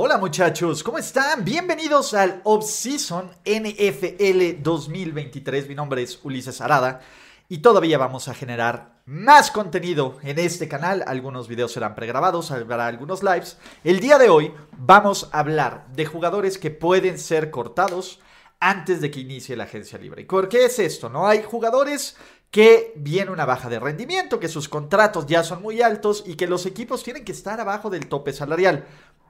Hola muchachos, ¿cómo están? Bienvenidos al Off-Season NFL 2023. Mi nombre es Ulises Arada y todavía vamos a generar más contenido en este canal. Algunos videos serán pregrabados, habrá algunos lives. El día de hoy vamos a hablar de jugadores que pueden ser cortados antes de que inicie la agencia libre. ¿Y por qué es esto? No hay jugadores que viene una baja de rendimiento, que sus contratos ya son muy altos y que los equipos tienen que estar abajo del tope salarial.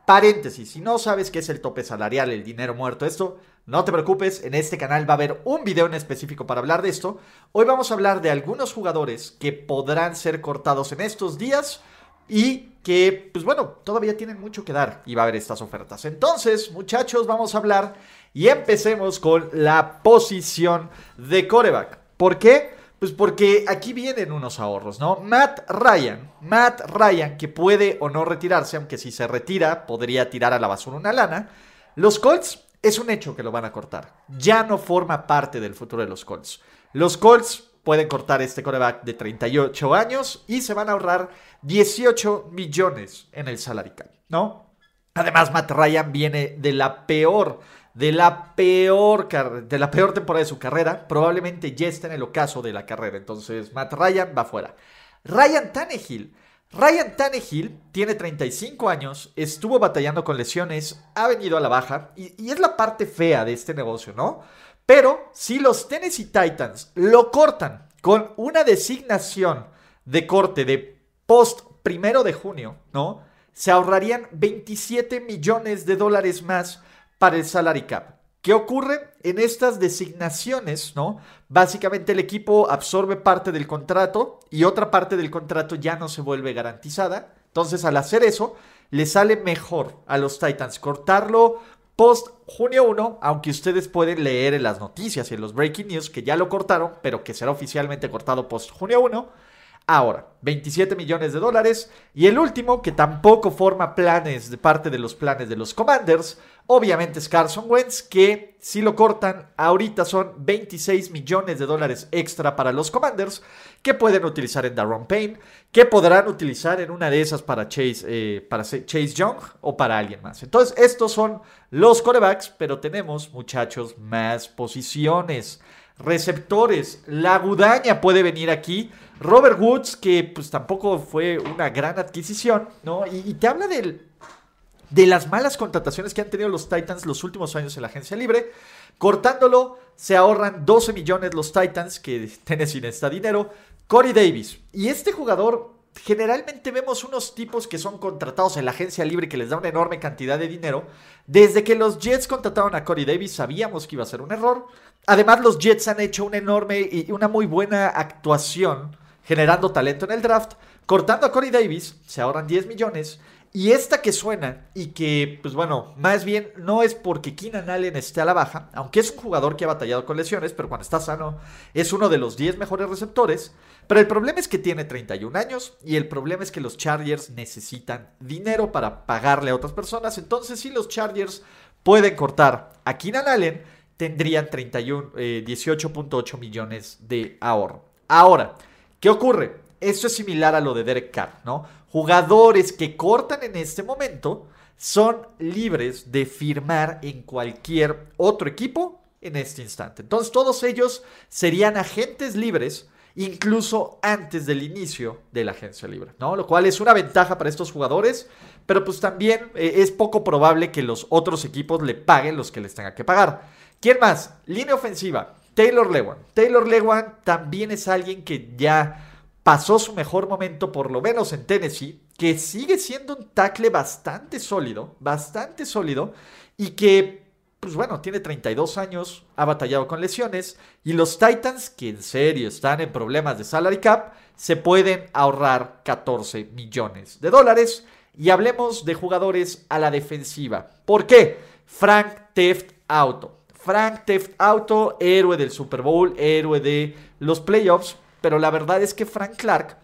Paréntesis, si no sabes qué es el tope salarial, el dinero muerto, esto, no te preocupes, en este canal va a haber un video en específico para hablar de esto. Hoy vamos a hablar de algunos jugadores que podrán ser cortados en estos días y que, pues bueno, todavía tienen mucho que dar y va a haber estas ofertas. Entonces, muchachos, vamos a hablar y empecemos con la posición de coreback. ¿Por qué? Pues porque aquí vienen unos ahorros, ¿no? Matt Ryan, Matt Ryan, que puede o no retirarse, aunque si se retira podría tirar a la basura una lana. Los Colts es un hecho que lo van a cortar. Ya no forma parte del futuro de los Colts. Los Colts pueden cortar este coreback de 38 años y se van a ahorrar 18 millones en el salary cap, ¿no? Además, Matt Ryan viene de la peor de la peor de la peor temporada de su carrera, probablemente ya está en el ocaso de la carrera. Entonces, Matt Ryan va fuera. Ryan Tannehill. Ryan Tannehill tiene 35 años, estuvo batallando con lesiones, ha venido a la baja y, y es la parte fea de este negocio, ¿no? Pero si los Tennessee Titans lo cortan con una designación de corte de post primero de junio, ¿no? Se ahorrarían 27 millones de dólares más para el salary cap. ¿Qué ocurre? En estas designaciones, ¿no? Básicamente el equipo absorbe parte del contrato y otra parte del contrato ya no se vuelve garantizada. Entonces, al hacer eso, le sale mejor a los Titans cortarlo post junio 1, aunque ustedes pueden leer en las noticias y en los breaking news que ya lo cortaron, pero que será oficialmente cortado post junio 1 Ahora, 27 millones de dólares. Y el último, que tampoco forma planes de parte de los planes de los Commanders, obviamente es Carson Wentz, que si lo cortan, ahorita son 26 millones de dólares extra para los Commanders, que pueden utilizar en Darron Payne, que podrán utilizar en una de esas para Chase, eh, para Chase Young o para alguien más. Entonces, estos son los corebacks, pero tenemos, muchachos, más posiciones. Receptores, la gudaña puede venir aquí. Robert Woods, que pues tampoco fue una gran adquisición, ¿no? Y, te habla de las malas contrataciones que han tenido los Titans los últimos años en la agencia libre. Cortándolo, se ahorran 12 millones los Titans, que Tennessee necesita dinero. Corey Davis. Y este jugador, generalmente vemos unos tipos que son contratados en la agencia libre que les da una enorme cantidad de dinero. Desde que los Jets contrataron a Corey Davis, sabíamos que iba a ser un error. Además, los Jets han hecho una enorme y una muy buena actuación generando talento en el draft, cortando a Corey Davis, se ahorran 10 millones. Y esta que suena y que, pues bueno, más bien no es porque Keenan Allen esté a la baja, aunque es un jugador que ha batallado con lesiones, pero cuando está sano es uno de los 10 mejores receptores. Pero el problema es que tiene 31 años y el problema es que los Chargers necesitan dinero para pagarle a otras personas. Entonces, si los Chargers pueden cortar a Keenan Allen, tendrían 31, 18.8 eh, millones de ahorro. Ahora, ¿Qué ocurre? Esto es similar a lo de Derek Carr, ¿no? Jugadores que cortan en este momento son libres de firmar en cualquier otro equipo en este instante. Entonces todos ellos serían agentes libres incluso antes del inicio de la agencia libre, ¿no? Lo cual es una ventaja para estos jugadores, pero pues también eh, es poco probable que los otros equipos le paguen los que les tengan que pagar. ¿Quién más? Línea ofensiva. Taylor Lewan. Taylor Lewan también es alguien que ya pasó su mejor momento, por lo menos en Tennessee, que sigue siendo un tackle bastante sólido, bastante sólido, y que, pues bueno, tiene 32 años, ha batallado con lesiones, y los Titans, que en serio están en problemas de salary cap, se pueden ahorrar 14 millones de dólares. y hablemos de jugadores a la defensiva. ¿Por qué? Frank Teft Auto. Frank Teft Auto, héroe del Super Bowl, héroe de los playoffs, pero la verdad es que Frank Clark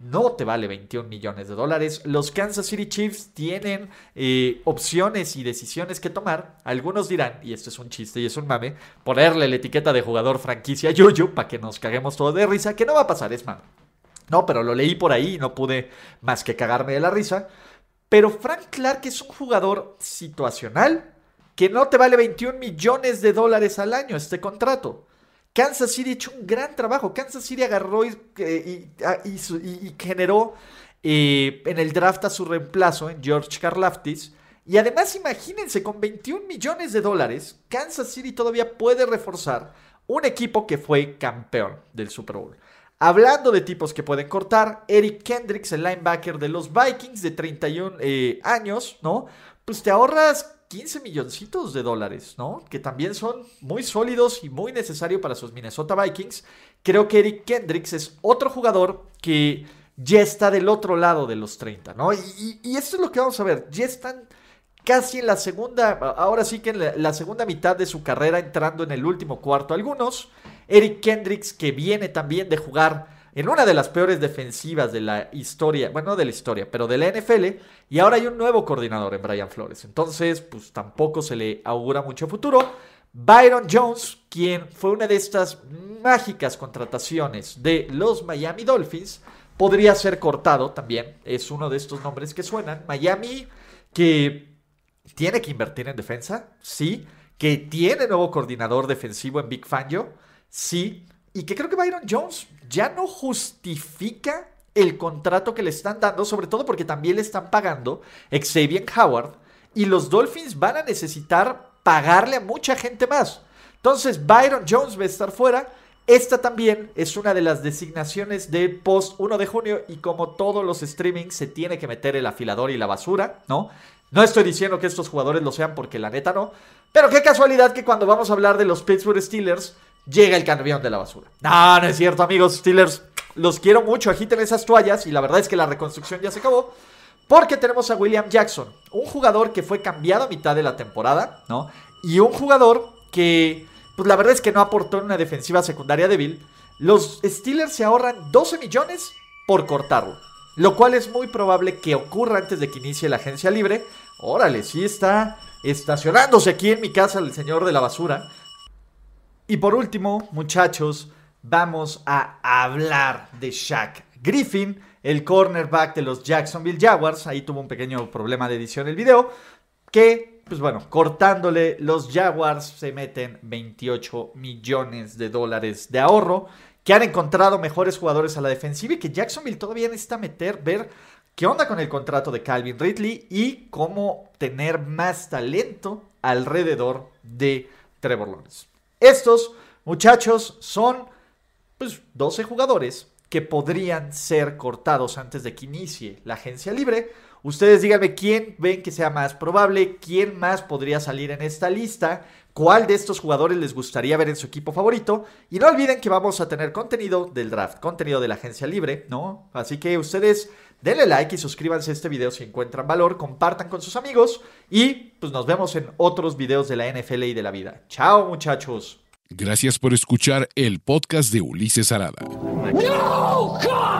no te vale 21 millones de dólares. Los Kansas City Chiefs tienen eh, opciones y decisiones que tomar. Algunos dirán, y esto es un chiste y es un mame, ponerle la etiqueta de jugador franquicia Yuyu para que nos caguemos todo de risa, que no va a pasar, es mame. No, pero lo leí por ahí y no pude más que cagarme de la risa. Pero Frank Clark es un jugador situacional que no te vale 21 millones de dólares al año este contrato. Kansas City ha hecho un gran trabajo. Kansas City agarró y, generó eh, en el draft a su reemplazo, en George Karlaftis. Y además, imagínense, con 21 millones de dólares, Kansas City todavía puede reforzar un equipo que fue campeón del Super Bowl. Hablando de tipos que pueden cortar, Eric Kendricks, el linebacker de los Vikings de 31 eh, años, ¿no? Pues te ahorras 15 milloncitos de dólares, ¿no? Que también son muy sólidos y muy necesarios para sus Minnesota Vikings. Creo que Eric Kendricks es otro jugador que ya está del otro lado de los 30, ¿no? Y, esto es lo que vamos a ver. Ya están casi en la segunda, ahora sí que en la, segunda mitad de su carrera, entrando en el último cuarto algunos. Eric Kendricks, que viene también de jugar en una de las peores defensivas de la historia, bueno, no de la historia, pero de la NFL, y ahora hay un nuevo coordinador en Brian Flores. Entonces, pues tampoco se le augura mucho futuro. Byron Jones, quien fue una de estas mágicas contrataciones de los Miami Dolphins, podría ser cortado también. Es uno de estos nombres que suenan. Miami, que tiene que invertir en defensa, sí. Que tiene nuevo coordinador defensivo en Big Fangio, sí. Y que creo que Byron Jones ya no justifica el contrato que le están dando, sobre todo porque también le están pagando Xavier Howard y los Dolphins van a necesitar pagarle a mucha gente más. Entonces Byron Jones va a estar fuera. Esta también es una de las designaciones de post 1 de junio y como todos los streamings se tiene que meter el afilador y la basura, ¿no? No estoy diciendo que estos jugadores lo sean porque la neta no, pero qué casualidad que cuando vamos a hablar de los Pittsburgh Steelers llega el camión de la basura. No, no es cierto, amigos Steelers. Los quiero mucho, agiten esas toallas y la verdad es que la reconstrucción ya se acabó. Porque tenemos a William Jackson, un jugador que fue cambiado a mitad de la temporada, ¿no? Y un jugador que, pues la verdad es que no aportó en una defensiva secundaria débil. Los Steelers se ahorran 12 millones por cortarlo. Lo cual es muy probable que ocurra antes de que inicie la agencia libre. Órale, sí está estacionándose aquí en mi casa el señor de la basura. Y por último, muchachos, vamos a hablar de Shaq Griffin, el cornerback de los Jacksonville Jaguars. Ahí tuvo un pequeño problema de edición el video. Que, pues bueno, cortándole los Jaguars se meten 28 millones de dólares de ahorro. Que han encontrado mejores jugadores a la defensiva y que Jacksonville todavía necesita meter, ver qué onda con el contrato de Calvin Ridley y cómo tener más talento alrededor de Trevor Lawrence. Estos muchachos son pues, 12 jugadores que podrían ser cortados antes de que inicie la agencia libre. Ustedes díganme quién ven que sea más probable, quién más podría salir en esta lista, cuál de estos jugadores les gustaría ver en su equipo favorito. Y no olviden que vamos a tener contenido del draft, contenido de la agencia libre, ¿no? Así que ustedes denle like y suscríbanse a este video si encuentran valor, compartan con sus amigos y pues nos vemos en otros videos de la NFL y de la vida. Chao muchachos. Gracias por escuchar el podcast de Ulises Arada. No, God!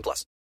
18 plus.